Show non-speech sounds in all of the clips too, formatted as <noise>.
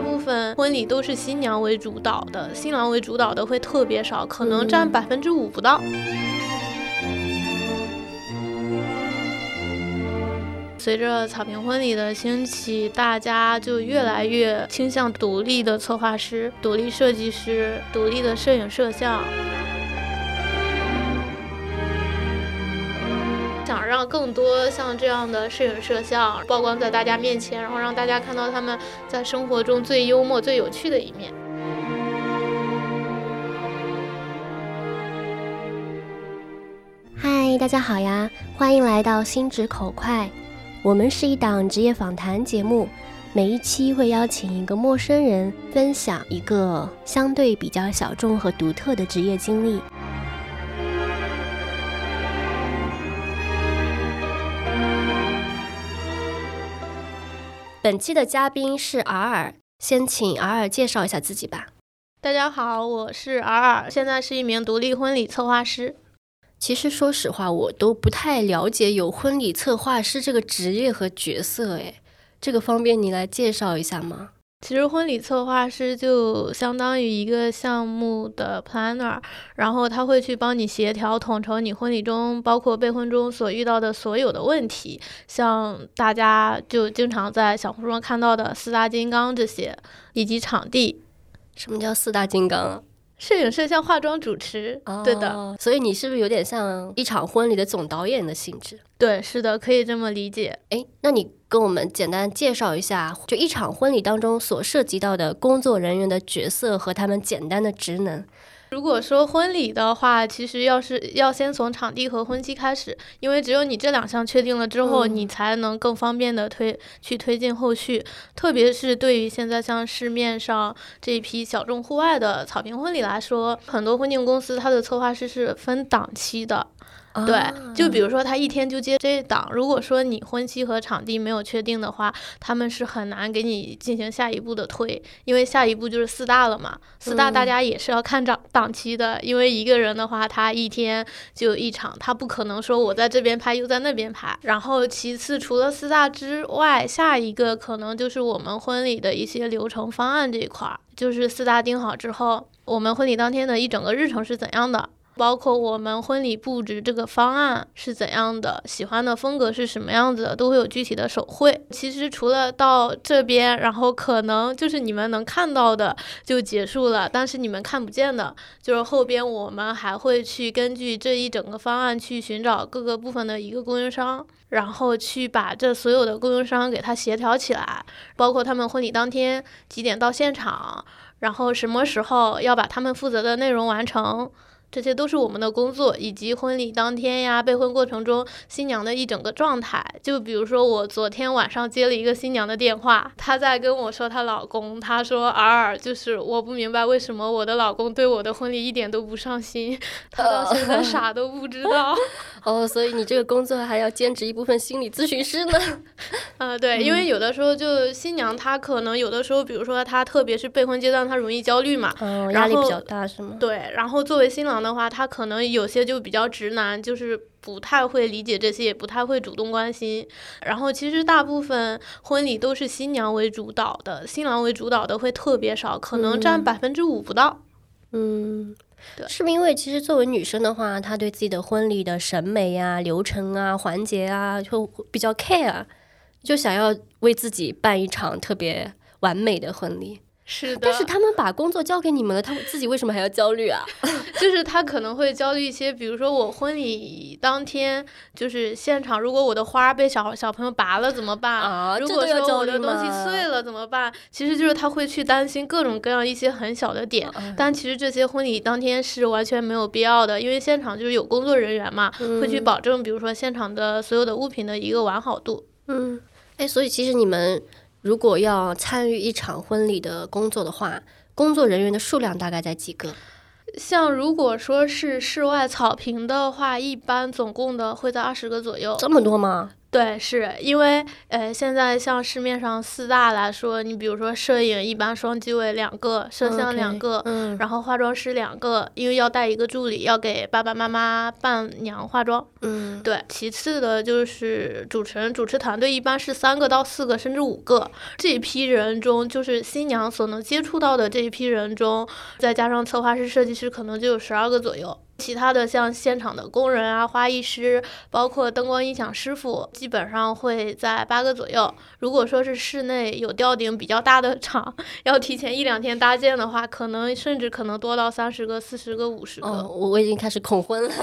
大部分婚礼都是新娘为主导的，新郎为主导的会特别少，可能占百分之五不到。随着草坪婚礼的兴起，大家就越来越倾向独立的策划师、独立设计师、独立的摄影摄像。更多像这样的摄影摄像曝光在大家面前，然后让大家看到他们在生活中最幽默、最有趣的一面。嗨，大家好呀，欢迎来到心直口快。我们是一档职业访谈节目，每一期会邀请一个陌生人分享一个相对比较小众和独特的职业经历。本期的嘉宾是尔尔，先请尔尔介绍一下自己吧。大家好，我是尔尔，现在是一名独立婚礼策划师。其实说实话，我都不太了解有婚礼策划师这个职业和角色，哎，这个方便你来介绍一下吗？其实婚礼策划师就相当于一个项目的 planner，然后他会去帮你协调统筹你婚礼中，包括备婚中所遇到的所有的问题，像大家就经常在小红书上看到的四大金刚这些，以及场地。什么叫四大金刚啊？摄影、摄像、化妆、主持，对的。所以你是不是有点像一场婚礼的总导演的性质？对，是的，可以这么理解。哎，那你跟我们简单介绍一下，就一场婚礼当中所涉及到的工作人员的角色和他们简单的职能。如果说婚礼的话，其实要是要先从场地和婚期开始，因为只有你这两项确定了之后，你才能更方便的推去推进后续。特别是对于现在像市面上这一批小众户外的草坪婚礼来说，很多婚庆公司它的策划师是分档期的。对，就比如说他一天就接这档，如果说你婚期和场地没有确定的话，他们是很难给你进行下一步的推，因为下一步就是四大了嘛。四大大家也是要看档档期的，因为一个人的话，他一天就一场，他不可能说我在这边拍又在那边拍。然后其次，除了四大之外，下一个可能就是我们婚礼的一些流程方案这一块儿，就是四大定好之后，我们婚礼当天的一整个日程是怎样的。包括我们婚礼布置这个方案是怎样的，喜欢的风格是什么样子的，都会有具体的手绘。其实除了到这边，然后可能就是你们能看到的就结束了，但是你们看不见的，就是后边我们还会去根据这一整个方案去寻找各个部分的一个供应商，然后去把这所有的供应商给它协调起来，包括他们婚礼当天几点到现场，然后什么时候要把他们负责的内容完成。这些都是我们的工作，以及婚礼当天呀、备婚过程中新娘的一整个状态。就比如说，我昨天晚上接了一个新娘的电话，她在跟我说她老公，她说：“尔尔，就是我不明白为什么我的老公对我的婚礼一点都不上心，他到现在啥都不知道。<laughs> ”哦，所以你这个工作还要兼职一部分心理咨询师呢？啊，<laughs> 对，因为有的时候就新娘她可能有的时候，比如说她特别是备婚阶段，她容易焦虑嘛，压力比较大是吗？对，然后作为新郎。的话，他可能有些就比较直男，就是不太会理解这些，也不太会主动关心。然后其实大部分婚礼都是新娘为主导的，新郎为主导的会特别少，可能占百分之五不到。嗯，对，是不是因为其实作为女生的话，她对自己的婚礼的审美啊、流程啊、环节啊，就比较 care，就想要为自己办一场特别完美的婚礼。是的，但是他们把工作交给你们了，他们自己为什么还要焦虑啊？<laughs> 就是他可能会焦虑一些，比如说我婚礼当天就是现场，如果我的花被小小朋友拔了怎么办？啊，如果说我的东西碎了怎么办？其实就是他会去担心各种各样一些很小的点，<laughs> 但其实这些婚礼当天是完全没有必要的，因为现场就是有工作人员嘛，会去保证，比如说现场的所有的物品的一个完好度。嗯，哎，所以其实你们。如果要参与一场婚礼的工作的话，工作人员的数量大概在几个？像如果说是室外草坪的话，一般总共的会在二十个左右。这么多吗？对，是因为呃，现在像市面上四大来说，你比如说摄影，一般双机位两个，摄像两个，嗯，然后化妆师两个，因为要带一个助理，要给爸爸妈妈伴娘化妆，嗯，对。其次的就是主持人，主持团队一般是三个到四个，甚至五个。这一批人中，就是新娘所能接触到的这一批人中，再加上策划师、设计师，可能就有十二个左右。其他的像现场的工人啊、花艺师，包括灯光音响师傅，基本上会在八个左右。如果说是室内有吊顶比较大的场，要提前一两天搭建的话，可能甚至可能多到三十个、四十个、五十个。哦，我我已经开始恐婚了。<laughs>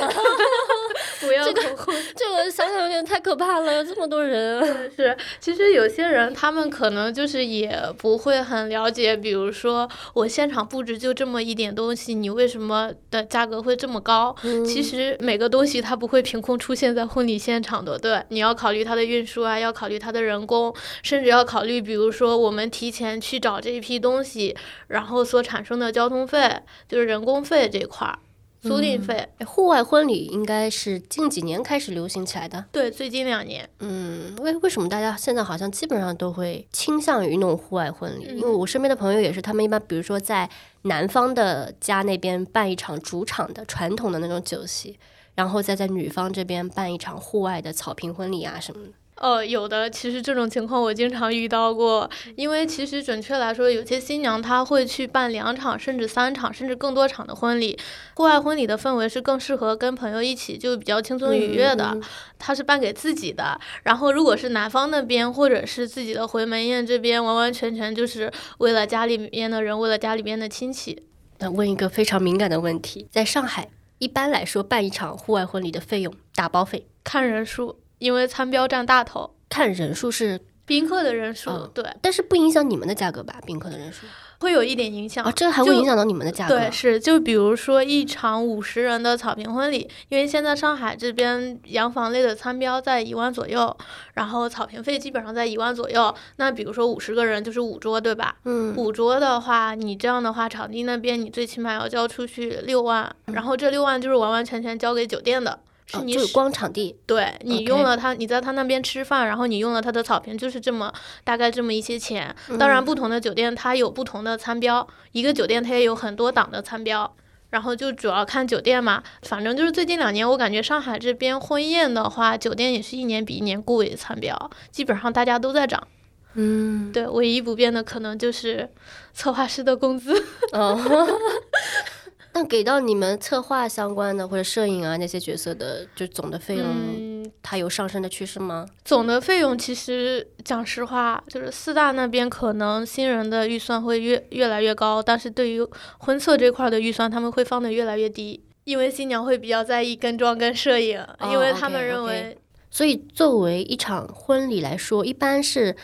不要恐婚，这个想想有点太可怕了，有这么多人。是，其实有些人他们可能就是也不会很了解，比如说我现场布置就这么一点东西，你为什么的价格会这么高？其实每个东西它不会凭空出现在婚礼现场的，对，你要考虑它的运输啊，要考虑它的人工，甚至要考虑，比如说我们提前去找这一批东西，然后所产生的交通费，就是人工费这块儿。租赁费，户外婚礼应该是近几年开始流行起来的。对，最近两年。嗯，为为什么大家现在好像基本上都会倾向于弄户外婚礼？因为我身边的朋友也是，他们一般比如说在男方的家那边办一场主场的传统的那种酒席，然后再在女方这边办一场户外的草坪婚礼啊什么的。呃，有的，其实这种情况我经常遇到过，因为其实准确来说，有些新娘她会去办两场，甚至三场，甚至更多场的婚礼。户外婚礼的氛围是更适合跟朋友一起，就比较轻松愉悦的。她是办给自己的，然后如果是男方那边或者是自己的回门宴这边，完完全全就是为了家里面的人，为了家里边的亲戚。那问一个非常敏感的问题，在上海，一般来说办一场户外婚礼的费用，打包费看人数。因为餐标占大头，看人数是宾客的人数，对，但是不影响你们的价格吧？宾客的人数会有一点影响啊，这还会影响到你们的价格。对，是就比如说一场五十人的草坪婚礼，因为现在上海这边洋房类的餐标在一万左右，然后草坪费基本上在一万左右。那比如说五十个人就是五桌，对吧？嗯，五桌的话，你这样的话，场地那边你最起码要交出去六万，然后这六万就是完完全全交给酒店的。是你光场地，对你用了他，你在他那边吃饭，然后你用了他的草坪，就是这么大概这么一些钱。当然，不同的酒店它有不同的餐标，一个酒店它也有很多档的餐标，然后就主要看酒店嘛。反正就是最近两年，我感觉上海这边婚宴的话，酒店也是一年比一年贵，餐标基本上大家都在涨。嗯，对，唯一不变的可能就是策划师的工资。<laughs> 那给到你们策划相关的或者摄影啊那些角色的，就总的费用，它有上升的趋势吗？总的费用其实讲实话，就是四大那边可能新人的预算会越越来越高，但是对于婚策这块的预算，他们会放的越来越低，因为新娘会比较在意跟妆跟摄影，因为他们认为，所以作为一场婚礼来说，一般是。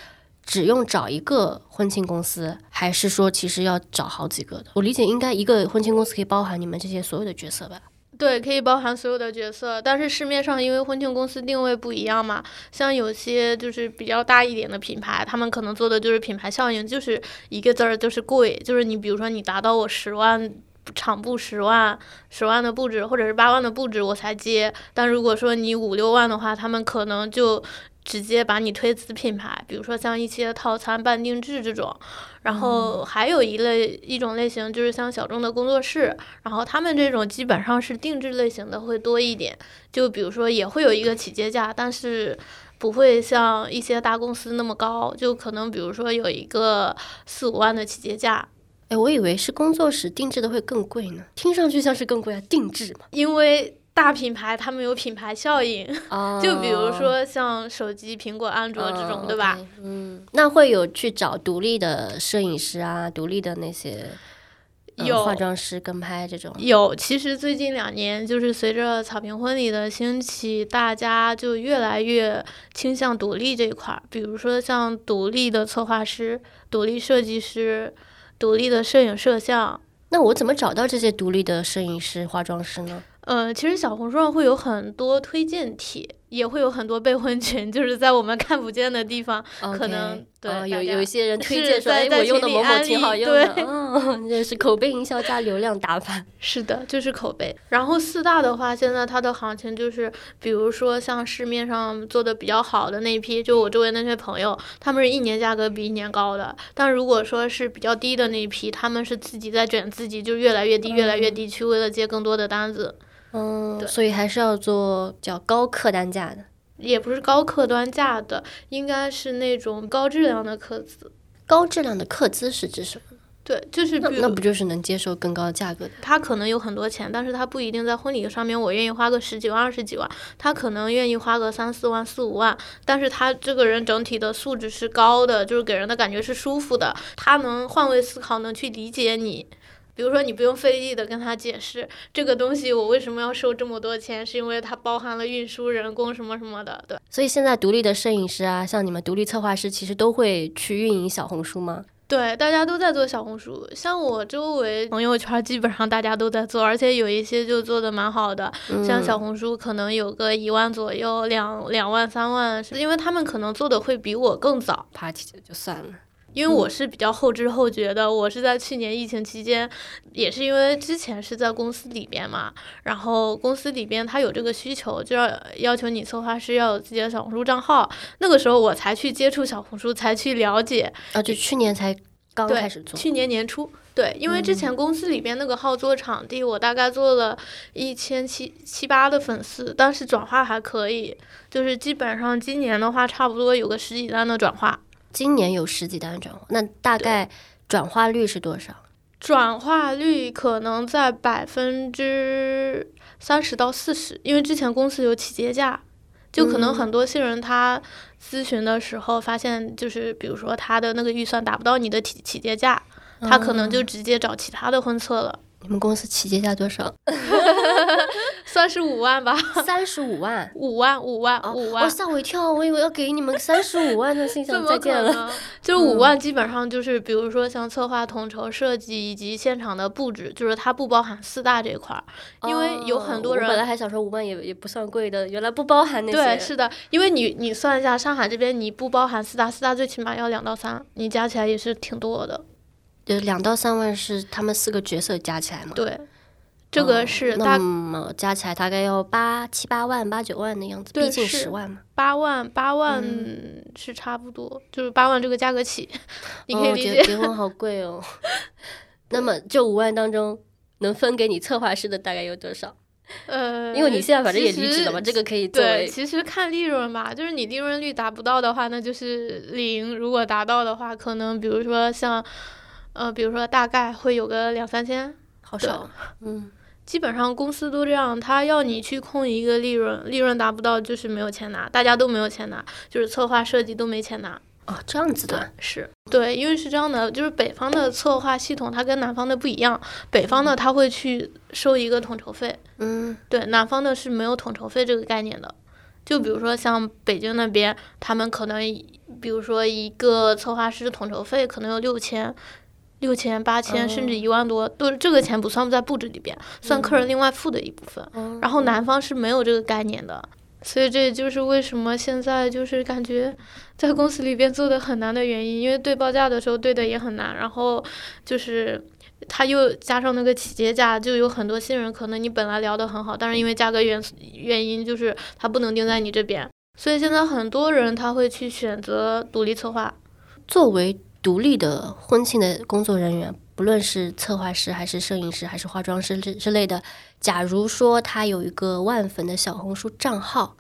只用找一个婚庆公司，还是说其实要找好几个的？我理解应该一个婚庆公司可以包含你们这些所有的角色吧？对，可以包含所有的角色。但是市面上因为婚庆公司定位不一样嘛，像有些就是比较大一点的品牌，他们可能做的就是品牌效应，就是一个字儿就是贵，就是你比如说你达到我十万场布十万十万的布置，或者是八万的布置我才接。但如果说你五六万的话，他们可能就。直接把你推子品牌，比如说像一些套餐半定制这种，然后还有一类一种类型就是像小众的工作室，然后他们这种基本上是定制类型的会多一点，就比如说也会有一个起接价，但是不会像一些大公司那么高，就可能比如说有一个四五万的起接价。哎，我以为是工作室定制的会更贵呢，听上去像是更贵啊，定制嘛，因为。大品牌他们有品牌效应，<laughs> 就比如说像手机，苹果、安卓这种，对吧？嗯，那会有去找独立的摄影师啊，独立的那些有化妆师跟拍这种。有，其实最近两年，就是随着草坪婚礼的兴起，大家就越来越倾向独立这一块儿。比如说像独立的策划师、独立设计师、独立的摄影摄像。那我怎么找到这些独立的摄影师、化妆师呢？呃，其实小红书上会有很多推荐帖，也会有很多备婚群，就是在我们看不见的地方，可能对有有一些人推荐说，哎，我用的某某挺好用的，嗯，<laughs> 这是口碑营销加流量打法。<laughs> 是的，就是口碑。然后四大的话，现在它的行情就是，比如说像市面上做的比较好的那一批，就我周围那些朋友，他们是一年价格比一年高的。但如果说是比较低的那一批，他们是自己在卷自己，就越来越低，越来越低，去为了接更多的单子。嗯，所以还是要做比较高客单价的，也不是高客单价的，应该是那种高质量的客资。高质量的客资是指什么？对，就是那不就是能接受更高的价格的？他可能有很多钱，但是他不一定在婚礼上面，我愿意花个十几万、二十几万，他可能愿意花个三四万、四五万，但是他这个人整体的素质是高的，就是给人的感觉是舒服的，他能换位思考，能去理解你。比如说，你不用费力的跟他解释这个东西我为什么要收这么多钱，是因为它包含了运输、人工什么什么的，对。所以现在独立的摄影师啊，像你们独立策划师，其实都会去运营小红书吗？对，大家都在做小红书，像我周围朋友圈，基本上大家都在做，而且有一些就做的蛮好的，像小红书可能有个一万左右，两两万、三万，因为他们可能做的会比我更早。party 就算了。因为我是比较后知后觉的，我是在去年疫情期间，也是因为之前是在公司里边嘛，然后公司里边他有这个需求，就要要求你策划师要有自己的小红书账号，那个时候我才去接触小红书，才去了解。啊，就去年才刚开始做。去年年初，对，因为之前公司里边那个号做场地，我大概做了一千七七八的粉丝，当时转化还可以，就是基本上今年的话，差不多有个十几单的转化。今年有十几单转化，那大概转化率是多少？转化率可能在百分之三十到四十，因为之前公司有起结价，就可能很多新人他咨询的时候发现，就是比如说他的那个预算达不到你的起起结价，他可能就直接找其他的婚策了。你们公司起结价多少？<laughs> <laughs> <laughs> 三十五万吧。三十五万？五万？五万？五万？我吓我一跳，我以为要给你们三十五万的信箱再见了。就五万，基本上就是比如说像策划、统筹、设计以及现场的布置，就是它不包含四大这块儿。因为有很多人本来还想说五万也也不算贵的，原来不包含那些。对，是的，因为你你算一下，上海这边你不包含四大，四大最起码要两到三，你加起来也是挺多的。就两到三万是他们四个角色加起来吗？对。这个是那么加起来大概要八七八万八九万的样子，毕竟十万嘛。八万八万是差不多，就是八万这个价格起，你可以理解。结婚好贵哦。<laughs> 那么这五万当中能分给你策划师的大概有多少？<laughs> 呃，因为你现在反正也离职了嘛，这个可以作为。其实看利润吧，就是你利润率达不到的话，那就是零；如果达到的话，可能比如说像，呃，比如说大概会有个两三千，好少，嗯。基本上公司都这样，他要你去控一个利润，利润达不到就是没有钱拿，大家都没有钱拿，就是策划设计都没钱拿。哦，这样子的，是对，因为是这样的，就是北方的策划系统它跟南方的不一样，北方的他会去收一个统筹费，嗯，对，南方的是没有统筹费这个概念的。就比如说像北京那边，他们可能比如说一个策划师统筹费可能有六千。六千、八千，甚至一万多，都这个钱不算在布置里边，算客人另外付的一部分。然后男方是没有这个概念的，所以这也就是为什么现在就是感觉在公司里边做的很难的原因，因为对报价的时候对的也很难，然后就是他又加上那个企结价，就有很多新人可能你本来聊得很好，但是因为价格原原因，就是他不能定在你这边，所以现在很多人他会去选择独立策划，作为。独立的婚庆的工作人员，不论是策划师还是摄影师还是化妆师之之类的，假如说他有一个万粉的小红书账号。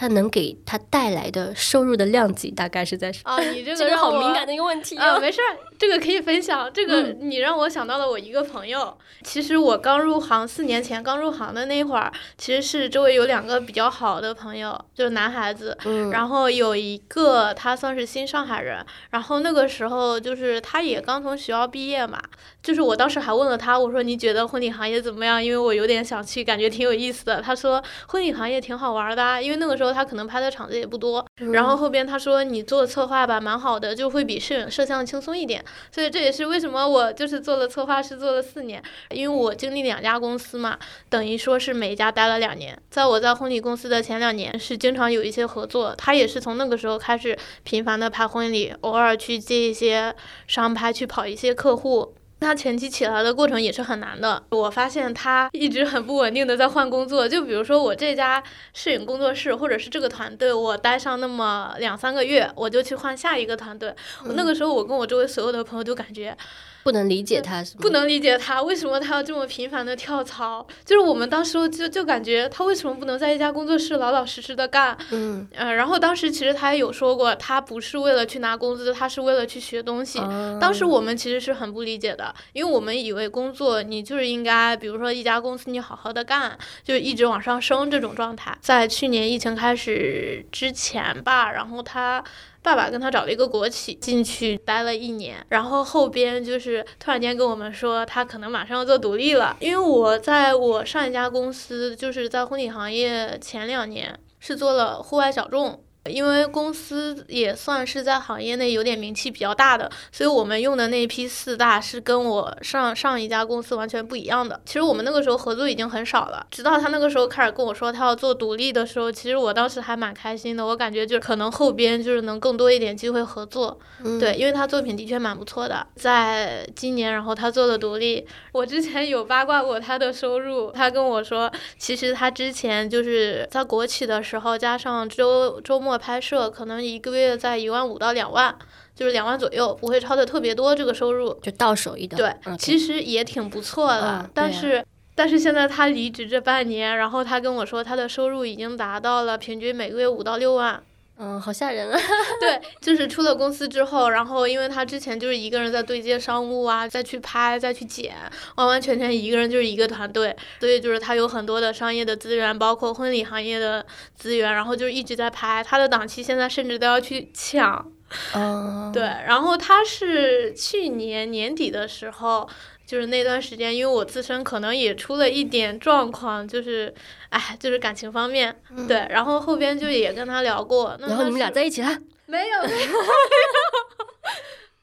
它能给他带来的收入的量级大概是在啊？你这个好敏感的一个问题啊！没事儿，这个可以分享。这个你让我想到了我一个朋友。其实我刚入行四年前刚入行的那会儿，其实是周围有两个比较好的朋友，就是男孩子。嗯。然后有一个他算是新上海人，然后那个时候就是他也刚从学校毕业嘛。就是我当时还问了他，我说你觉得婚礼行业怎么样？因为我有点想去，感觉挺有意思的。他说婚礼行业挺好玩的，因为那个。时候他可能拍的场子也不多。然后后边他说你做策划吧，蛮好的，就会比摄影摄像轻松一点。所以这也是为什么我就是做了策划师做了四年，因为我经历两家公司嘛，等于说是每一家待了两年。在我在婚礼公司的前两年是经常有一些合作，他也是从那个时候开始频繁的拍婚礼，偶尔去接一些商拍，去跑一些客户。他前期起来的过程也是很难的。我发现他一直很不稳定的在换工作。就比如说我这家摄影工作室或者是这个团队，我待上那么两三个月，我就去换下一个团队。那个时候，我跟我周围所有的朋友都感觉。不能理解他是，不能理解他为什么他要这么频繁的跳槽。就是我们当时就就感觉他为什么不能在一家工作室老老实实的干？嗯，呃，然后当时其实他也有说过，他不是为了去拿工资，他是为了去学东西。当时我们其实是很不理解的，因为我们以为工作你就是应该，比如说一家公司你好好的干，就一直往上升这种状态。在去年疫情开始之前吧，然后他。爸爸跟他找了一个国企进去待了一年，然后后边就是突然间跟我们说他可能马上要做独立了，因为我在我上一家公司就是在婚礼行业前两年是做了户外小众。因为公司也算是在行业内有点名气比较大的，所以我们用的那批四大是跟我上上一家公司完全不一样的。其实我们那个时候合作已经很少了，直到他那个时候开始跟我说他要做独立的时候，其实我当时还蛮开心的。我感觉就可能后边就是能更多一点机会合作，对，因为他作品的确蛮不错的。在今年，然后他做的独立，我之前有八卦过他的收入，他跟我说，其实他之前就是在国企的时候，加上周周末。拍摄可能一个月在一万五到两万，就是两万左右，不会超的特别多。这个收入就到手一点，对，其实也挺不错的。但是，但是现在他离职这半年，然后他跟我说，他的收入已经达到了平均每个月五到六万。嗯，好吓人啊！<laughs> 对，就是出了公司之后，然后因为他之前就是一个人在对接商务啊，再去拍，再去剪，完完全全一个人就是一个团队，所以就是他有很多的商业的资源，包括婚礼行业的资源，然后就一直在拍，他的档期现在甚至都要去抢。嗯，对，然后他是去年年底的时候。就是那段时间，因为我自身可能也出了一点状况，就是，哎，就是感情方面，对，然后后边就也跟他聊过。然后你们俩在一起了？<laughs> 没有，没有，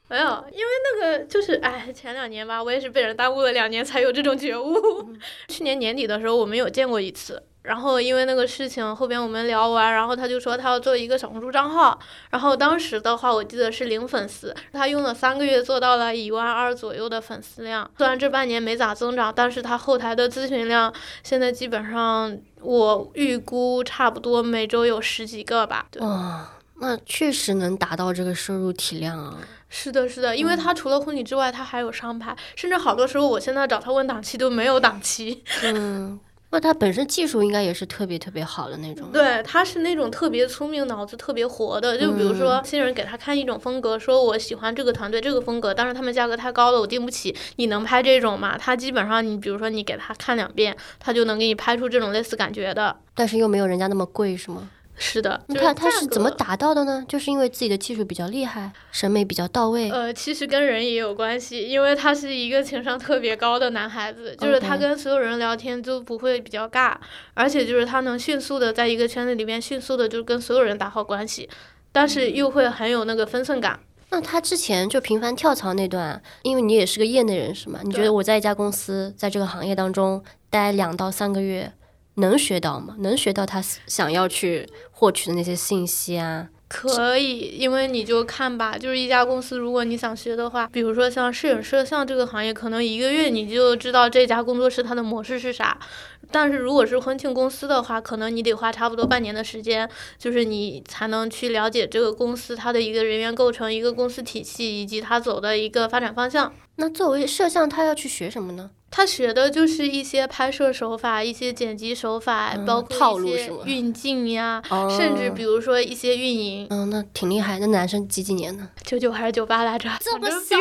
没有，因为那个就是，哎，前两年吧，我也是被人耽误了两年才有这种觉悟。<laughs> 去年年底的时候，我们有见过一次。然后因为那个事情，后边我们聊完，然后他就说他要做一个小红书账号。然后当时的话，我记得是零粉丝，他用了三个月做到了一万二左右的粉丝量。虽然这半年没咋增长，但是他后台的咨询量现在基本上我预估差不多每周有十几个吧。哇，那确实能达到这个收入体量啊！是的，是的，因为他除了婚礼之外，他还有商拍，甚至好多时候我现在找他问档期都没有档期。<laughs> 嗯。那他本身技术应该也是特别特别好的那种。对，他是那种特别聪明、脑子特别活的。就比如说，新人给他看一种风格，说我喜欢这个团队这个风格，但是他们价格太高了，我订不起。你能拍这种吗？他基本上，你比如说你给他看两遍，他就能给你拍出这种类似感觉的。但是又没有人家那么贵，是吗？是的，你看他是怎么达到的呢？就是因为自己的技术比较厉害，审美比较到位。呃，其实跟人也有关系，因为他是一个情商特别高的男孩子，就是他跟所有人聊天都不会比较尬，而且就是他能迅速的在一个圈子里面迅速的就跟所有人打好关系，但是又会很有那个分寸感。那他之前就频繁跳槽那段，因为你也是个业内人士嘛，你觉得我在一家公司在这个行业当中待两到三个月？能学到吗？能学到他想要去获取的那些信息啊？可以，因为你就看吧，就是一家公司，如果你想学的话，比如说像摄影摄像这个行业，可能一个月你就知道这家工作室它的模式是啥。但是如果是婚庆公司的话，可能你得花差不多半年的时间，就是你才能去了解这个公司它的一个人员构成、一个公司体系以及它走的一个发展方向。那作为摄像，他要去学什么呢？他学的就是一些拍摄手法、一些剪辑手法，包括一些运镜呀，甚至比如说一些运营。嗯，那挺厉害。那男生几几年的？九九还是九八来着？这么小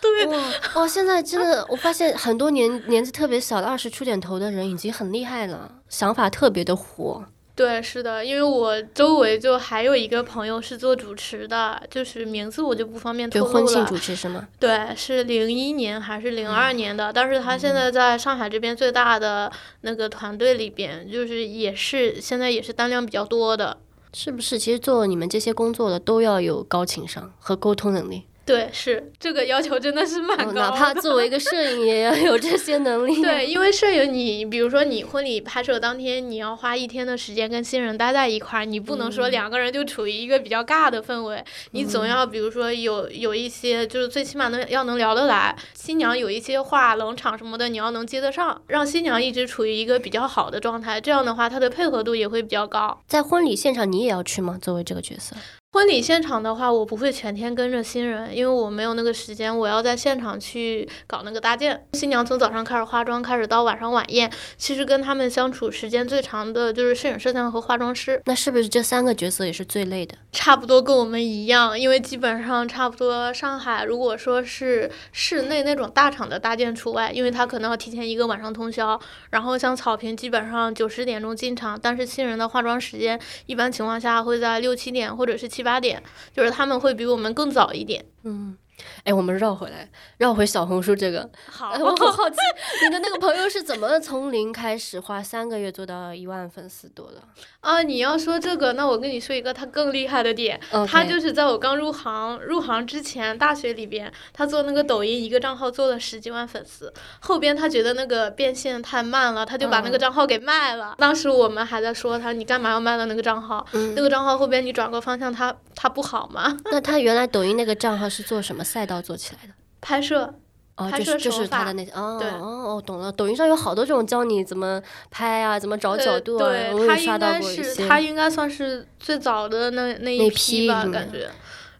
对。哇，现在真的，我发现很多年年纪特别小的二十出点头的人已经很厉害了，想法特别的活。对，是的，因为我周围就还有一个朋友是做主持的，就是名字我就不方便透露了。婚庆主持是吗？对，是零一年还是零二年的？但是他现在在上海这边最大的那个团队里边，就是也是现在也是单量比较多的。是不是？其实做你们这些工作的都要有高情商和沟通能力。对，是这个要求真的是蛮高，哪怕作为一个摄影也要有这些能力。对，因为摄影，你比如说你婚礼拍摄当天，你要花一天的时间跟新人待在一块儿，你不能说两个人就处于一个比较尬的氛围，你总要比如说有有一些，就是最起码能要能聊得来，新娘有一些话冷场什么的，你要能接得上，让新娘一直处于一个比较好的状态，这样的话她的配合度也会比较高。在婚礼现场，你也要去吗？作为这个角色？婚礼现场的话，我不会全天跟着新人，因为我没有那个时间。我要在现场去搞那个搭建。新娘从早上开始化妆，开始到晚上晚宴，其实跟他们相处时间最长的就是摄影摄像和化妆师。那是不是这三个角色也是最累的？差不多跟我们一样，因为基本上差不多上海，如果说是室内那种大厂的搭建除外，因为他可能要提前一个晚上通宵。然后像草坪，基本上九十点钟进场，但是新人的化妆时间一般情况下会在六七点或者是七八点，就是他们会比我们更早一点。嗯。哎，我们绕回来，绕回小红书这个。好，我很 <laughs> 好奇，你的那个朋友是怎么从零开始，花三个月做到一万粉丝多的？啊，你要说这个，那我跟你说一个他更厉害的点，他就是在我刚入行入行之前，大学里边，他做那个抖音一个账号做了十几万粉丝，后边他觉得那个变现太慢了，他就把那个账号给卖了。当时我们还在说他，你干嘛要卖了那个账号？那个账号后边你转个方向，他他不好吗？那他原来抖音那个账号是做什么赛道做起来的？拍摄。哦，就是就是他的那些哦哦哦，懂了。抖音上有好多这种教你怎么拍啊，怎么找角度啊，我也刷到过一些。他应该算是最早的那那一批吧，感觉。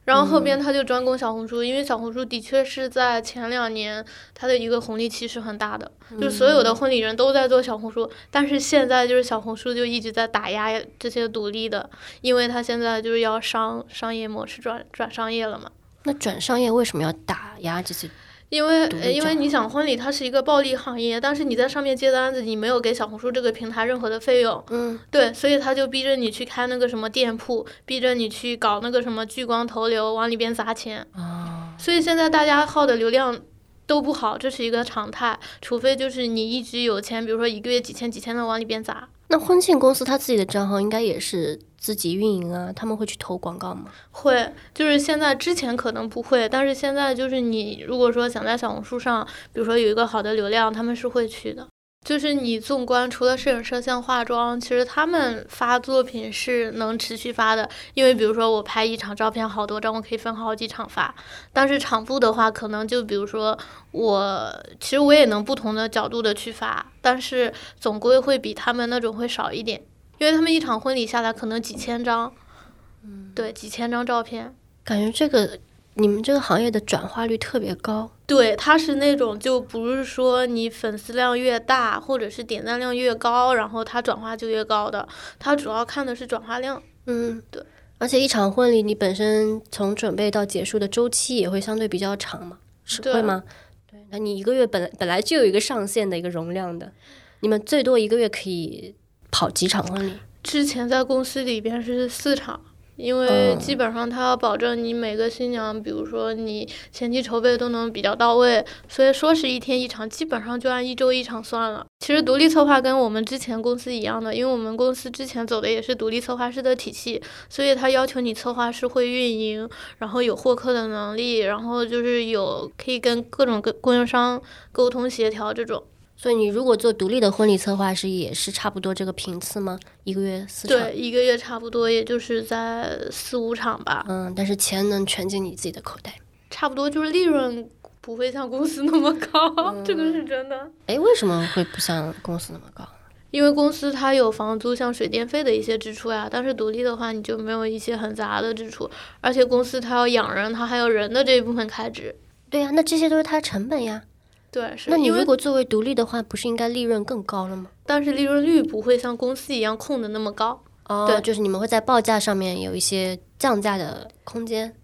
然后后边他就专攻小红书，因为小红书的确是在前两年它的一个红利期是很大的，就所有的婚礼人都在做小红书。但是现在就是小红书就一直在打压这些独立的，因为他现在就是要商商业模式转转商业了嘛。那转商业为什么要打压这些？因为，因为你想婚礼它是一个暴利行业，但是你在上面接单子，你没有给小红书这个平台任何的费用，嗯，对，所以他就逼着你去开那个什么店铺，逼着你去搞那个什么聚光投流，往里边砸钱，啊，所以现在大家耗的流量都不好，这是一个常态，除非就是你一直有钱，比如说一个月几千几千的往里边砸。那婚庆公司他自己的账号应该也是自己运营啊，他们会去投广告吗？会，就是现在之前可能不会，但是现在就是你如果说想在小红书上，比如说有一个好的流量，他们是会去的。就是你纵观，除了摄影、摄像、化妆，其实他们发作品是能持续发的。因为比如说我拍一场照片，好多张，我可以分好几场发。但是场布的话，可能就比如说我，其实我也能不同的角度的去发，但是总归会比他们那种会少一点，因为他们一场婚礼下来可能几千张，嗯，对，几千张照片，感觉这个。你们这个行业的转化率特别高，对，它是那种就不是说你粉丝量越大，或者是点赞量越高，然后它转化就越高的，它主要看的是转化量。嗯，对。而且一场婚礼，你本身从准备到结束的周期也会相对比较长嘛，是会吗？对，那你一个月本来本来就有一个上限的一个容量的，你们最多一个月可以跑几场婚礼？之前在公司里边是四场。因为基本上他要保证你每个新娘，比如说你前期筹备都能比较到位，所以说是一天一场，基本上就按一周一场算了。其实独立策划跟我们之前公司一样的，因为我们公司之前走的也是独立策划师的体系，所以他要求你策划师会运营，然后有获客的能力，然后就是有可以跟各种跟供应商沟通协调这种。所以你如果做独立的婚礼策划师，也是差不多这个频次吗？一个月四场？对，一个月差不多，也就是在四五场吧。嗯，但是钱能全进你自己的口袋。差不多就是利润不会像公司那么高，这个是真的。哎，为什么会不像公司那么高？因为公司它有房租、像水电费的一些支出呀，但是独立的话你就没有一些很杂的支出，而且公司它要养人，它还有人的这一部分开支。对呀，那这些都是它的成本呀。对，是。那你如果作为独立的话，不是应该利润更高了吗？但是利润率不会像公司一样控的那么高。哦，对，就是你们会在报价上面有一些降价的空间。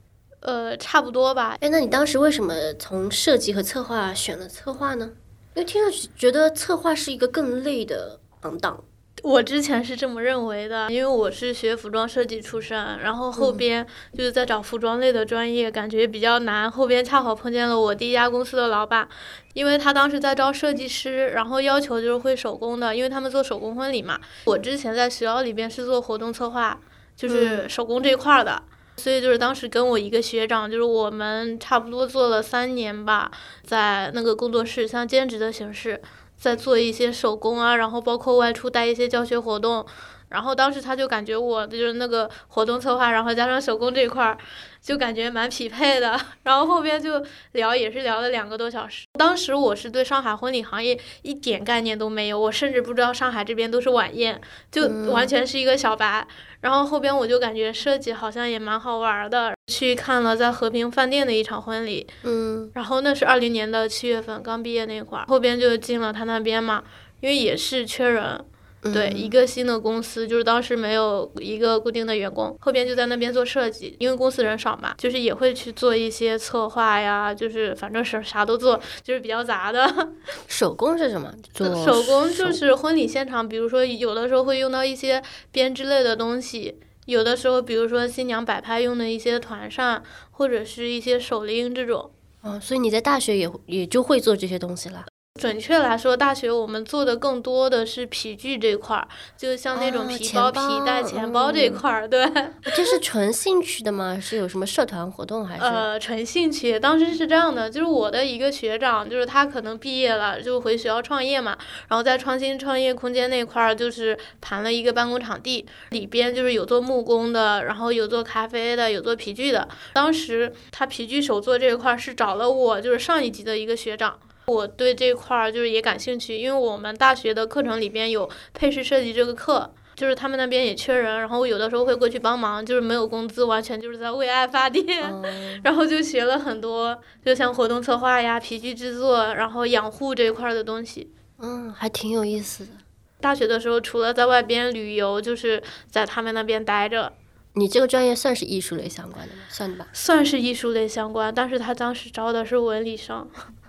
呃，差不多吧。哎，那你当时为什么从设计和策划选了策划呢？因为听上去觉得策划是一个更累的行当。我之前是这么认为的，因为我是学服装设计出身，然后后边就是在找服装类的专业，感觉比较难。后边恰好碰见了我第一家公司的老板，因为他当时在招设计师，然后要求就是会手工的，因为他们做手工婚礼嘛。我之前在学校里边是做活动策划，就是手工这一块的，所以就是当时跟我一个学长，就是我们差不多做了三年吧，在那个工作室，像兼职的形式。在做一些手工啊，然后包括外出带一些教学活动，然后当时他就感觉我就是那个活动策划，然后加上手工这块儿，就感觉蛮匹配的。<laughs> 然后后边就聊，也是聊了两个多小时。当时我是对上海婚礼行业一点概念都没有，我甚至不知道上海这边都是晚宴，就完全是一个小白。然后后边我就感觉设计好像也蛮好玩的，去看了在和平饭店的一场婚礼，嗯，然后那是二零年的七月份，刚毕业那会儿，后边就进了他那边嘛，因为也是缺人。对一个新的公司，就是当时没有一个固定的员工，后边就在那边做设计，因为公司人少嘛，就是也会去做一些策划呀，就是反正是啥都做，就是比较杂的。<laughs> 手工是什么？做手工就是婚礼现场，比如说有的时候会用到一些编织类的东西，有的时候比如说新娘摆拍用的一些团扇或者是一些手拎这种。哦，所以你在大学也也就会做这些东西了。准确来说，大学我们做的更多的是皮具这块儿，就像那种皮包、皮带、钱包这块儿。对，<laughs> 这是纯兴趣的吗？是有什么社团活动还是？呃，纯兴趣。当时是这样的，就是我的一个学长，就是他可能毕业了就回学校创业嘛，然后在创新创业空间那块儿就是盘了一个办公场地，里边就是有做木工的，然后有做咖啡的，有做皮具的。当时他皮具手作这一块儿是找了我，就是上一级的一个学长。我对这块儿就是也感兴趣，因为我们大学的课程里边有配饰设计这个课，就是他们那边也缺人，然后我有的时候会过去帮忙，就是没有工资，完全就是在为爱发电，<laughs> 然后就学了很多，就像活动策划呀、皮具制作，然后养护这一块儿的东西。嗯，还挺有意思的。大学的时候除了在外边旅游，就是在他们那边待着。你这个专业算是艺术类相关的吗？算吧。算是艺术类相关，但是他当时招的是文理生。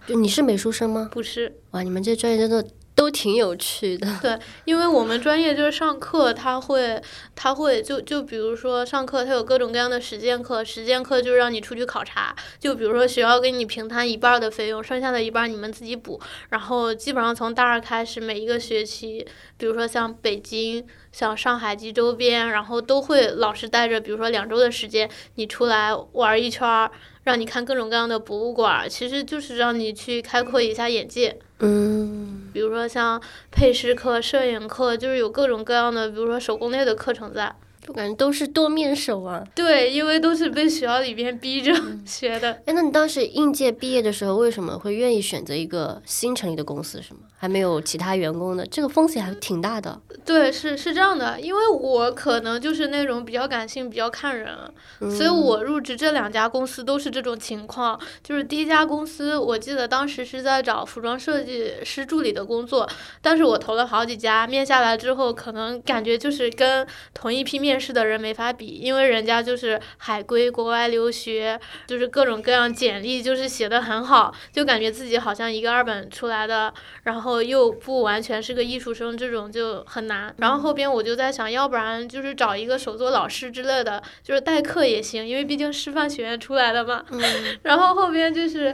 就你是美术生吗？不是。哇，你们这专业真的都挺有趣的。对，因为我们专业就是上课，他会，他会就就比如说上课，他有各种各样的实践课，实践课就是让你出去考察。就比如说学校给你平摊一半的费用，剩下的一半你们自己补。然后基本上从大二开始，每一个学期，比如说像北京、像上海及周边，然后都会老师带着，比如说两周的时间，你出来玩一圈儿。让你看各种各样的博物馆，其实就是让你去开阔一下眼界。嗯，比如说像配饰课、摄影课，就是有各种各样的，比如说手工类的课程在。就感觉都是多面手啊。对，因为都是被学校里边逼着 <laughs> 学的。哎，那你当时应届毕业的时候，为什么会愿意选择一个新成立的公司？是吗？还没有其他员工的，这个风险还挺大的。对，是是这样的，因为我可能就是那种比较感性、比较看人，所以我入职这两家公司都是这种情况。就是第一家公司，我记得当时是在找服装设计师助理的工作，但是我投了好几家，面下来之后，可能感觉就是跟同一批面。面试的人没法比，因为人家就是海归，国外留学，就是各种各样简历就是写的很好，就感觉自己好像一个二本出来的，然后又不完全是个艺术生，这种就很难。然后后边我就在想，要不然就是找一个手作老师之类的，就是代课也行，因为毕竟师范学院出来的嘛。<laughs> 然后后边就是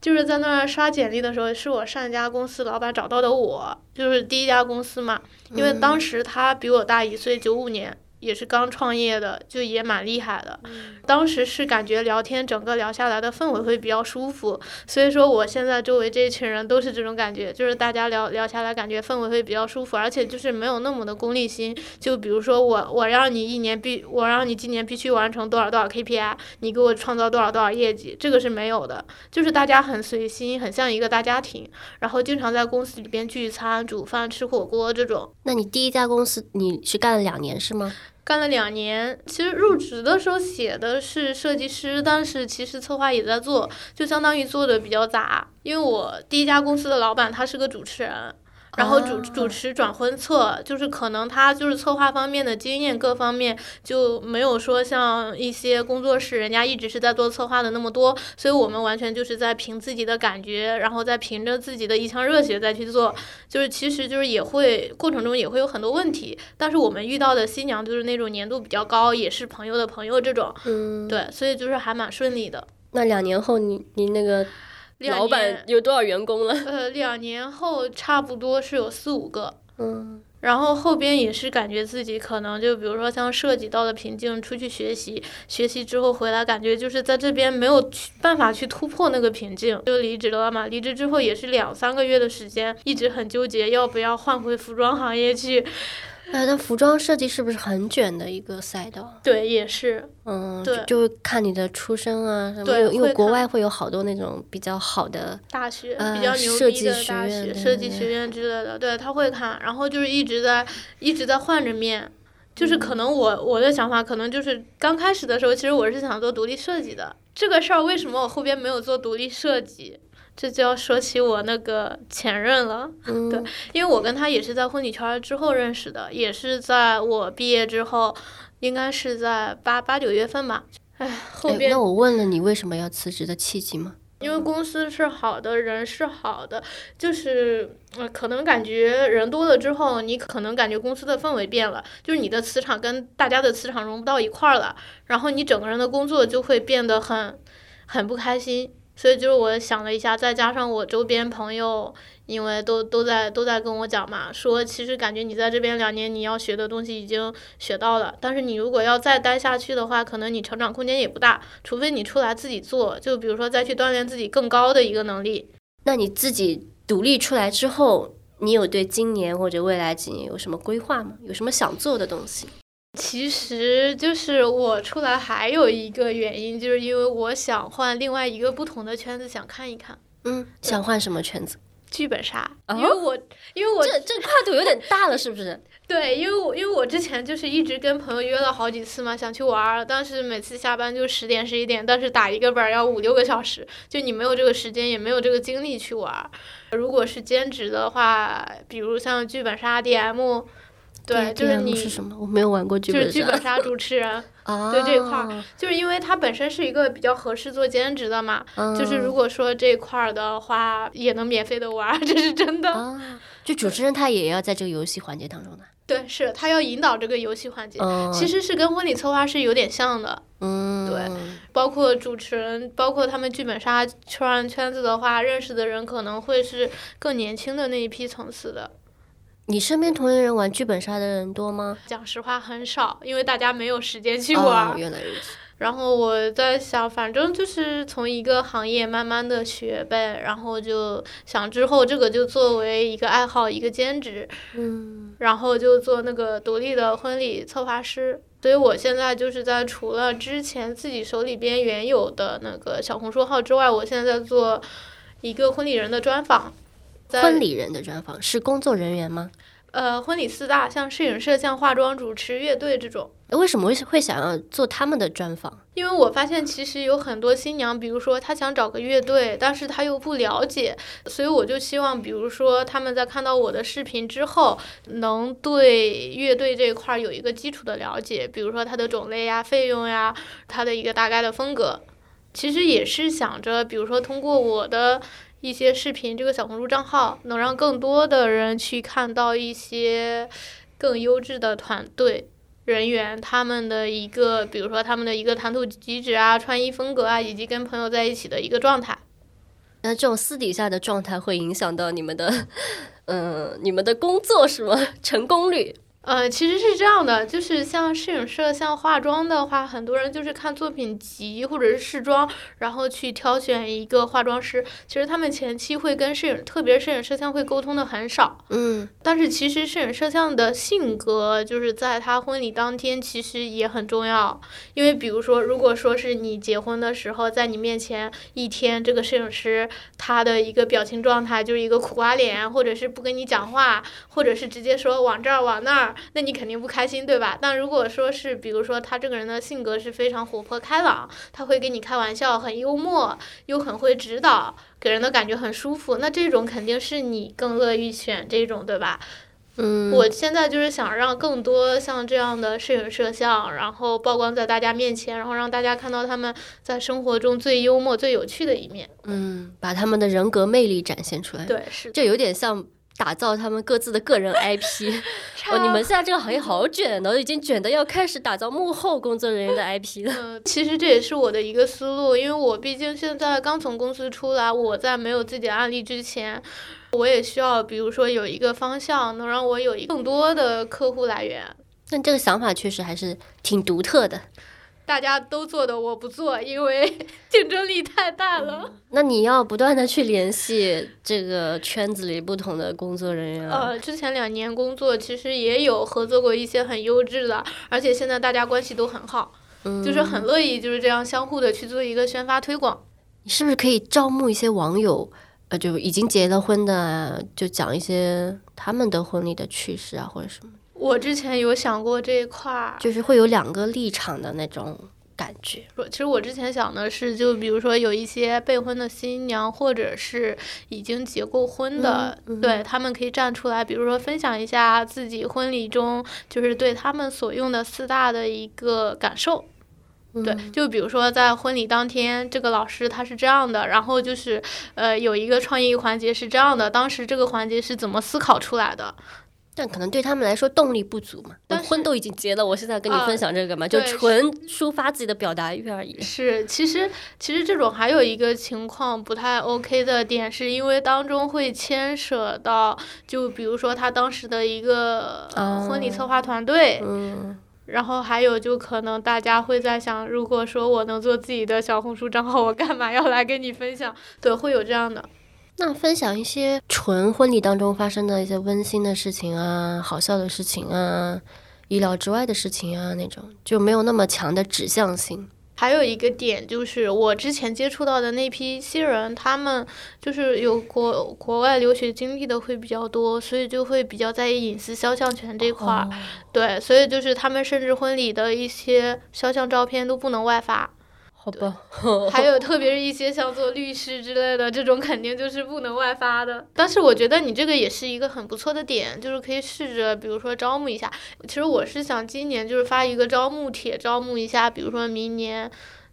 就是在那儿刷简历的时候，是我上一家公司老板找到的我，就是第一家公司嘛，因为当时他比我大一岁，九五年。也是刚创业的，就也蛮厉害的。当时是感觉聊天，整个聊下来的氛围会比较舒服。所以说，我现在周围这一群人都是这种感觉，就是大家聊聊下来，感觉氛围会比较舒服，而且就是没有那么的功利心。就比如说我，我让你一年必，我让你今年必须完成多少多少 KPI，你给我创造多少多少业绩，这个是没有的。就是大家很随心，很像一个大家庭，然后经常在公司里边聚餐、煮饭、吃火锅这种。那你第一家公司你是干了两年是吗？干了两年，其实入职的时候写的是设计师，但是其实策划也在做，就相当于做的比较杂。因为我第一家公司的老板他是个主持人，然后主主持转婚策，就是可能他就是策划方面的经验各方面就没有说像一些工作室人家一直是在做策划的那么多，所以我们完全就是在凭自己的感觉，然后再凭着自己的一腔热血再去做，就是其实就是也会过程中也会有很多问题，但是我们遇到的新娘就是那种粘度比较高，也是朋友的朋友这种，嗯，对，所以就是还蛮顺利的。那两年后你你那个。老板有多少员工了？呃，两年后差不多是有四五个。嗯，然后后边也是感觉自己可能就比如说像涉及到了瓶颈，出去学习，学习之后回来感觉就是在这边没有去办法去突破那个瓶颈，就离职了嘛。离职之后也是两三个月的时间，一直很纠结要不要换回服装行业去。哎，那服装设计是不是很卷的一个赛道？对，也是。嗯，对，就看你的出身啊，什么，因为国外会有好多那种比较好的大学，比较牛逼的大学，设计学院之类的。对他会看，然后就是一直在一直在换着面，就是可能我我的想法可能就是刚开始的时候，其实我是想做独立设计的。这个事儿为什么我后边没有做独立设计？这就要说起我那个前任了，<laughs> 对，因为我跟他也是在婚礼圈之后认识的，也是在我毕业之后，应该是在八八九月份吧。哎，后边那我问了你为什么要辞职的契机吗？因为公司是好的，人是好的，就是可能感觉人多了之后，你可能感觉公司的氛围变了，就是你的磁场跟大家的磁场融不到一块儿了，然后你整个人的工作就会变得很很不开心。所以就是我想了一下，再加上我周边朋友，因为都都在都在跟我讲嘛，说其实感觉你在这边两年，你要学的东西已经学到了，但是你如果要再待下去的话，可能你成长空间也不大，除非你出来自己做，就比如说再去锻炼自己更高的一个能力。那你自己独立出来之后，你有对今年或者未来几年有什么规划吗？有什么想做的东西？其实就是我出来还有一个原因，就是因为我想换另外一个不同的圈子，想看一看。嗯，想换什么圈子？剧本杀，因为我因为我这这跨度有点大了，是不是？<laughs> 对，因为我因为我之前就是一直跟朋友约了好几次嘛，想去玩儿，但是每次下班就十点十一点，但是打一个本儿要五六个小时，就你没有这个时间，也没有这个精力去玩儿。如果是兼职的话，比如像剧本杀 DM。对，就是你是什么？我没有玩过剧本杀。就是剧本杀主持人，<laughs> 对这一块儿，就是因为它本身是一个比较合适做兼职的嘛。就是如果说这块儿的话，也能免费的玩，这是真的。就主持人他也要在这个游戏环节当中的。对，是他要引导这个游戏环节，其实是跟婚礼策划是有点像的。嗯，对，包括主持人，包括他们剧本杀圈圈子的话，认识的人可能会是更年轻的那一批层次的。你身边同龄人玩剧本杀的人多吗？讲实话很少，因为大家没有时间去玩。原来如此。然后我在想，反正就是从一个行业慢慢的学呗，然后就想之后这个就作为一个爱好，一个兼职。嗯。然后就做那个独立的婚礼策划师，所以我现在就是在除了之前自己手里边原有的那个小红书号之外，我现在在做一个婚礼人的专访。婚礼人的专访是工作人员吗？呃，婚礼四大，像摄影、摄像、化妆、主持、乐队这种。为什么会会想要做他们的专访？因为我发现其实有很多新娘，比如说她想找个乐队，但是她又不了解，所以我就希望，比如说他们在看到我的视频之后，能对乐队这一块有一个基础的了解，比如说它的种类呀、费用呀、它的一个大概的风格。其实也是想着，比如说通过我的。一些视频，这个小红书账号能让更多的人去看到一些更优质的团队人员，他们的一个，比如说他们的一个谈吐举止啊、穿衣风格啊，以及跟朋友在一起的一个状态。那这种私底下的状态会影响到你们的，嗯，<laughs> 你们的工作是吗？成功率？呃，其实是这样的，就是像摄影摄像、化妆的话，很多人就是看作品集或者是试妆，然后去挑选一个化妆师。其实他们前期会跟摄影，特别是摄影摄像会沟通的很少。嗯。但是其实摄影摄像的性格，就是在他婚礼当天其实也很重要。因为比如说，如果说是你结婚的时候，在你面前一天，这个摄影师他的一个表情状态就是一个苦瓜脸，或者是不跟你讲话，或者是直接说往这儿往那儿。儿，那你肯定不开心，对吧？但如果说是，比如说他这个人的性格是非常活泼开朗，他会跟你开玩笑，很幽默，又很会指导，给人的感觉很舒服，那这种肯定是你更乐意选这种，对吧？嗯，我现在就是想让更多像这样的摄影摄像，然后曝光在大家面前，然后让大家看到他们在生活中最幽默、最有趣的一面。嗯，把他们的人格魅力展现出来。对，是就有点像打造他们各自的个人 IP。<laughs> 哦，你们现在这个行业好卷的，已经卷的要开始打造幕后工作人员的 IP 了。嗯，其实这也是我的一个思路，因为我毕竟现在刚从公司出来，我在没有自己的案例之前。我也需要，比如说有一个方向，能让我有更多的客户来源。但这个想法确实还是挺独特的。大家都做的，我不做，因为 <laughs> 竞争力太大了。那你要不断的去联系这个圈子里不同的工作人员。呃，之前两年工作其实也有合作过一些很优质的，而且现在大家关系都很好，就是很乐意就是这样相互的去做一个宣发推广。你是不是可以招募一些网友？呃，就已经结了婚的，就讲一些他们的婚礼的趣事啊，或者什么。我之前有想过这一块儿，就是会有两个立场的那种感觉。其实我之前想的是，就比如说有一些备婚的新娘，或者是已经结过婚的，对他们可以站出来，比如说分享一下自己婚礼中就是对他们所用的四大的一个感受。对，就比如说在婚礼当天，这个老师他是这样的，然后就是呃有一个创意环节是这样的，当时这个环节是怎么思考出来的？但可能对他们来说动力不足嘛，婚都已经结了，我现在跟你分享这个嘛，就纯抒发自己的表达欲而已。是，其实其实这种还有一个情况不太 OK 的点，是因为当中会牵扯到，就比如说他当时的一个婚礼策划团队。嗯。然后还有，就可能大家会在想，如果说我能做自己的小红书账号，我干嘛要来跟你分享？对，会有这样的。那分享一些纯婚礼当中发生的一些温馨的事情啊，好笑的事情啊，意料之外的事情啊，那种就没有那么强的指向性。还有一个点就是，我之前接触到的那批新人，他们就是有国国外留学经历的会比较多，所以就会比较在意隐私肖像权这块儿。对，所以就是他们甚至婚礼的一些肖像照片都不能外发。好吧，<laughs> 还有特别是一些像做律师之类的这种，肯定就是不能外发的。但是我觉得你这个也是一个很不错的点，就是可以试着，比如说招募一下。其实我是想今年就是发一个招募帖，招募一下，比如说明年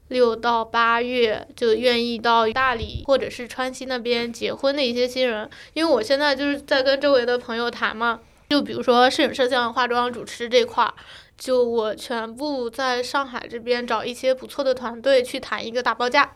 六到八月就愿意到大理或者是川西那边结婚的一些新人。因为我现在就是在跟周围的朋友谈嘛，就比如说摄影、摄像、化妆、主持这块儿。就我全部在上海这边找一些不错的团队去谈一个大报价，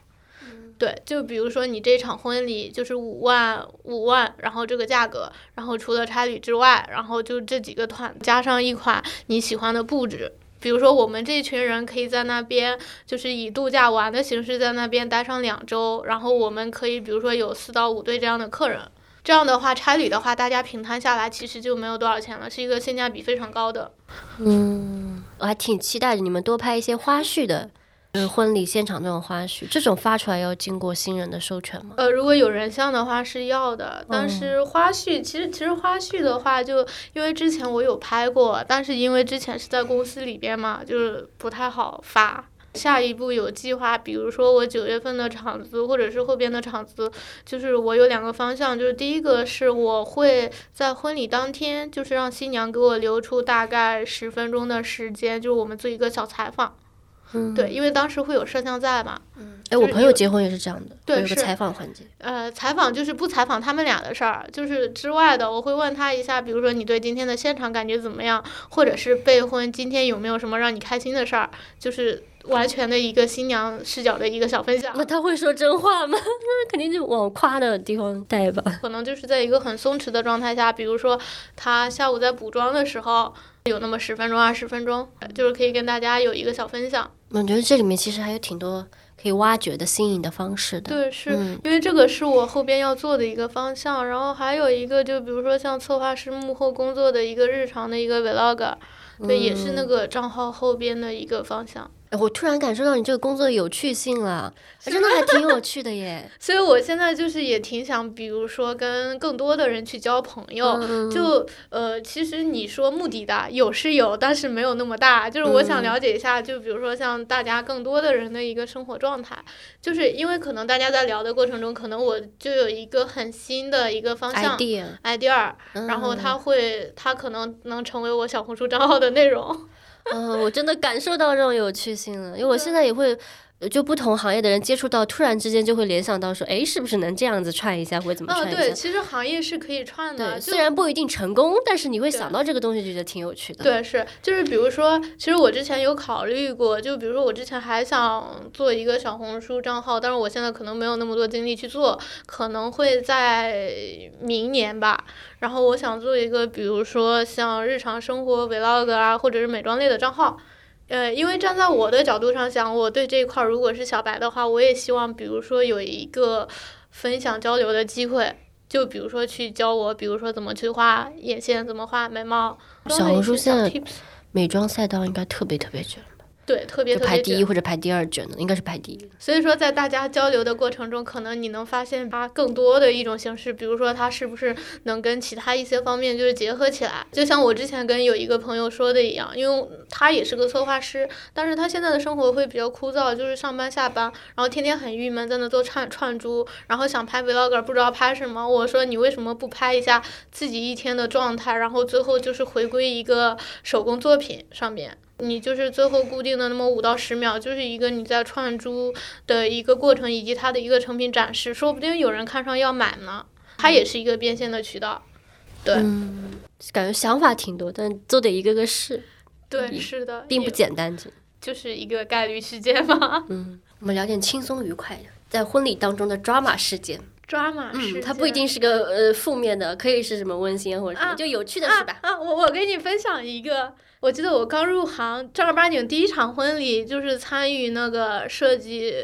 对，就比如说你这场婚礼就是五万五万，然后这个价格，然后除了差旅之外，然后就这几个团加上一款你喜欢的布置，比如说我们这群人可以在那边就是以度假玩的形式在那边待上两周，然后我们可以比如说有四到五对这样的客人。这样的话，差旅的话，大家平摊下来其实就没有多少钱了，是一个性价比非常高的。嗯，我还挺期待着你们多拍一些花絮的，就是婚礼现场那种花絮，这种发出来要经过新人的授权吗？呃，如果有人像的话是要的，但是花絮其实其实花絮的话，就因为之前我有拍过，但是因为之前是在公司里边嘛，就是不太好发。下一步有计划，比如说我九月份的场子，或者是后边的场子，就是我有两个方向，就是第一个是我会在婚礼当天，就是让新娘给我留出大概十分钟的时间，就是我们做一个小采访。嗯，对，因为当时会有摄像在嘛。嗯，哎，我朋友结婚也是这样的，对，有个采访环节。呃，采访就是不采访他们俩的事儿，就是之外的，我会问他一下，比如说你对今天的现场感觉怎么样，或者是备婚今天有没有什么让你开心的事儿，就是完全的一个新娘视角的一个小分享。那他会说真话吗？<laughs> 那肯定就往夸的地方带吧。可能就是在一个很松弛的状态下，比如说他下午在补妆的时候。有那么十分钟、二十分钟，就是可以跟大家有一个小分享。我觉得这里面其实还有挺多可以挖掘的新颖的方式的。对，是因为这个是我后边要做的一个方向。然后还有一个，就比如说像策划师幕后工作的一个日常的一个 vlog，对，也是那个账号后边的一个方向。我突然感受到你这个工作的有趣性了，真的还挺有趣的耶。<laughs> 所以我现在就是也挺想，比如说跟更多的人去交朋友。就呃，其实你说目的大有是有，但是没有那么大。就是我想了解一下，就比如说像大家更多的人的一个生活状态，就是因为可能大家在聊的过程中，可能我就有一个很新的一个方向 idea，然后他会他可能能成为我小红书账号的内容。嗯，我真的感受到这种有趣性了，因为我现在也会。就不同行业的人接触到，突然之间就会联想到说，哎，是不是能这样子串一下，或者怎么串一下？对，其实行业是可以串的，虽然不一定成功，但是你会想到这个东西，觉得挺有趣的。对，是，就是比如说，其实我之前有考虑过，就比如说我之前还想做一个小红书账号，但是我现在可能没有那么多精力去做，可能会在明年吧。然后我想做一个，比如说像日常生活 vlog 啊，或者是美妆类的账号。呃，因为站在我的角度上想，我对这一块儿如果是小白的话，我也希望，比如说有一个分享交流的机会，就比如说去教我，比如说怎么去画眼线，怎么画眉毛。小红书现在美妆赛道应该特别特别卷。对，特别排第一或者排第二卷的，应该是排第一。所以说，在大家交流的过程中，可能你能发现它更多的一种形式，比如说它是不是能跟其他一些方面就是结合起来。就像我之前跟有一个朋友说的一样，因为他也是个策划师，但是他现在的生活会比较枯燥，就是上班下班，然后天天很郁闷，在那做串串珠，然后想拍 vlog，不知道拍什么。我说你为什么不拍一下自己一天的状态，然后最后就是回归一个手工作品上面。你就是最后固定的那么五到十秒，就是一个你在串珠的一个过程，以及它的一个成品展示，说不定有人看上要买呢。它也是一个变现的渠道，对。感觉想法挺多，但都得一个个试。对，是的，并不简单，就是一个概率事件嘛。嗯，我们聊点轻松愉快的，在婚礼当中的抓马事件。抓马事件，它不一定是个呃负面的，可以是什么温馨或者什么，就有趣的是吧？啊，我我给你分享一个。我记得我刚入行，正儿八经第一场婚礼就是参与那个设计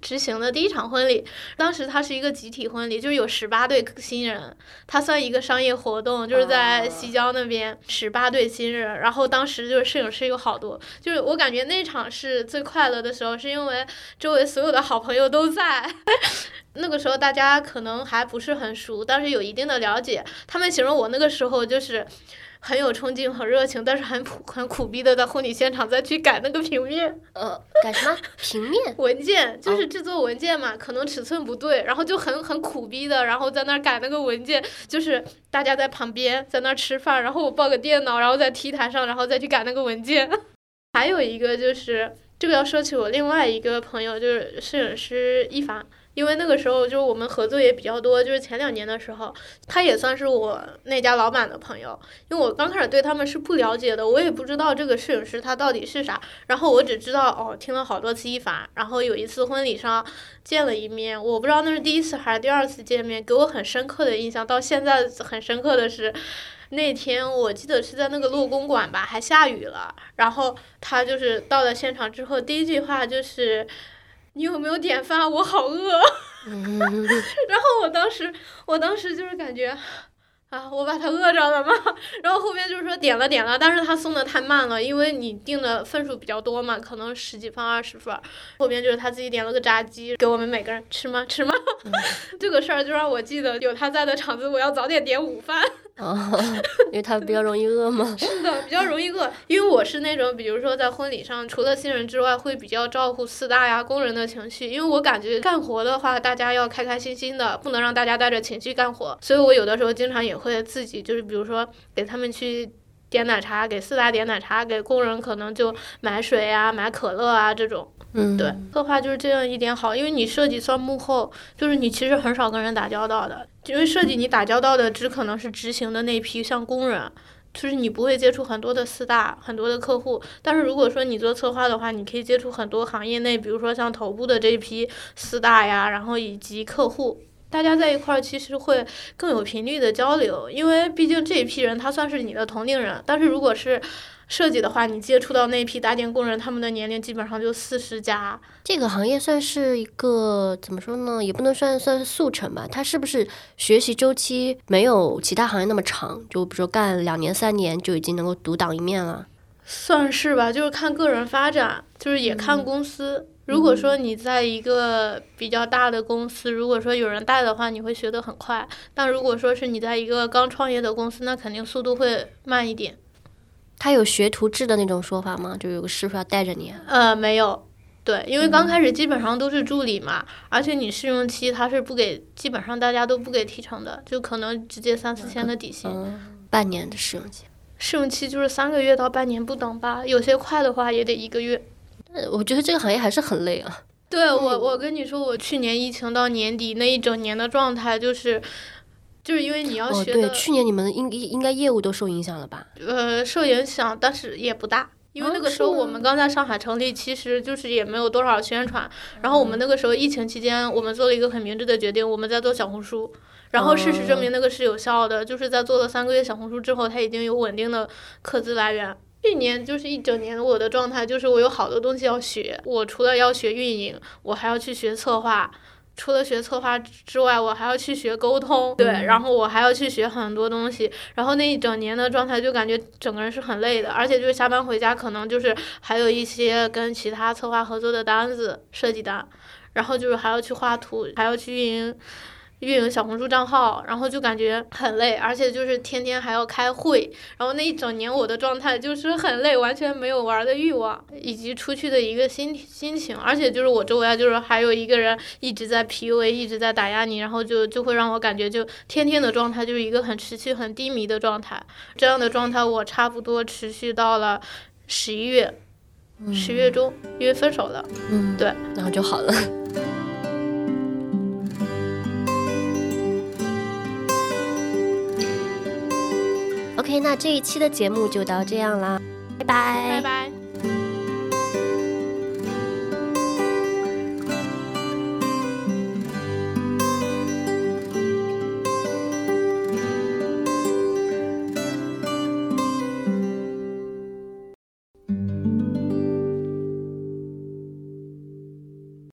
执行的第一场婚礼。当时它是一个集体婚礼，就是有十八对新人，它算一个商业活动，就是在西郊那边十八对新人。然后当时就是摄影师有好多，就是我感觉那场是最快乐的时候，是因为周围所有的好朋友都在。<laughs> 那个时候大家可能还不是很熟，但是有一定的了解。他们形容我那个时候就是。很有冲劲，很热情，但是很苦很苦逼的，在婚礼现场再去改那个平面。呃，改什么 <laughs> 平面？文件就是制作文件嘛，可能尺寸不对，然后就很很苦逼的，然后在那儿改那个文件，就是大家在旁边在那儿吃饭，然后我抱个电脑，然后在 T 台上，然后再去改那个文件。<laughs> 还有一个就是这个要说起我另外一个朋友，就是摄影师一凡。因为那个时候就是我们合作也比较多，就是前两年的时候，他也算是我那家老板的朋友。因为我刚开始对他们是不了解的，我也不知道这个摄影师他到底是啥。然后我只知道哦，听了好多次一凡，然后有一次婚礼上见了一面，我不知道那是第一次还是第二次见面，给我很深刻的印象，到现在很深刻的是，那天我记得是在那个洛公馆吧，还下雨了。然后他就是到了现场之后，第一句话就是。你有没有点饭？我好饿。<laughs> 然后我当时，我当时就是感觉，啊，我把他饿着了吗？然后后面就是说点了点了，但是他送的太慢了，因为你订的份数比较多嘛，可能十几份、二十份。后面就是他自己点了个炸鸡，给我们每个人吃吗？吃吗？<laughs> 这个事儿就让我记得，有他在的场子，我要早点点午饭。哦，因为他比较容易饿吗？<laughs> 是的，比较容易饿。因为我是那种，比如说在婚礼上，除了新人之外，会比较照顾四大呀、工人的情绪。因为我感觉干活的话，大家要开开心心的，不能让大家带着情绪干活。所以我有的时候经常也会自己，就是比如说给他们去点奶茶，给四大点奶茶，给工人可能就买水呀、买可乐啊这种。嗯，对，策划就是这样一点好，因为你设计算幕后，就是你其实很少跟人打交道的，因为设计你打交道的只可能是执行的那批像工人，就是你不会接触很多的四大很多的客户，但是如果说你做策划的话，你可以接触很多行业内，比如说像头部的这一批四大呀，然后以及客户，大家在一块儿其实会更有频率的交流，因为毕竟这一批人他算是你的同龄人，但是如果是。设计的话，你接触到那批打点工人，他们的年龄基本上就四十加。这个行业算是一个怎么说呢？也不能算算是速成吧。它是不是学习周期没有其他行业那么长？就比如说干两年三年就已经能够独当一面了？算是吧，就是看个人发展，就是也看公司。如果说你在一个比较大的公司，如果说有人带的话，你会学得很快。但如果说是你在一个刚创业的公司，那肯定速度会慢一点。他有学徒制的那种说法吗？就有个师傅要带着你？呃，没有。对，因为刚开始基本上都是助理嘛，而且你试用期他是不给，基本上大家都不给提成的，就可能直接三四千的底薪。半年的试用期。试用期就是三个月到半年不等吧，有些快的话也得一个月。呃，我觉得这个行业还是很累啊。对我，我跟你说，我去年疫情到年底那一整年的状态就是，就是因为你要学。哦，对，去年你们应应该业务都受影响了吧？呃，受影响，但是也不大，因为那个时候我们刚在上海成立，其实就是也没有多少宣传。然后我们那个时候疫情期间，我们做了一个很明智的决定，我们在做小红书。然后事实证明那个是有效的，就是在做了三个月小红书之后，它已经有稳定的客资来源。去年就是一整年，我的状态就是我有好多东西要学，我除了要学运营，我还要去学策划。除了学策划之外，我还要去学沟通，对，然后我还要去学很多东西。然后那一整年的状态就感觉整个人是很累的，而且就是下班回家可能就是还有一些跟其他策划合作的单子，设计单，然后就是还要去画图，还要去运营。运营小红书账号，然后就感觉很累，而且就是天天还要开会，然后那一整年我的状态就是很累，完全没有玩的欲望，以及出去的一个心心情，而且就是我周围就是还有一个人一直在 PUA，一直在打压你，然后就就会让我感觉就天天的状态就是一个很持续很低迷的状态，这样的状态我差不多持续到了十一月，十月中因为分手了，嗯，对，然后就好了。<laughs> OK，那这一期的节目就到这样啦，拜拜，拜拜。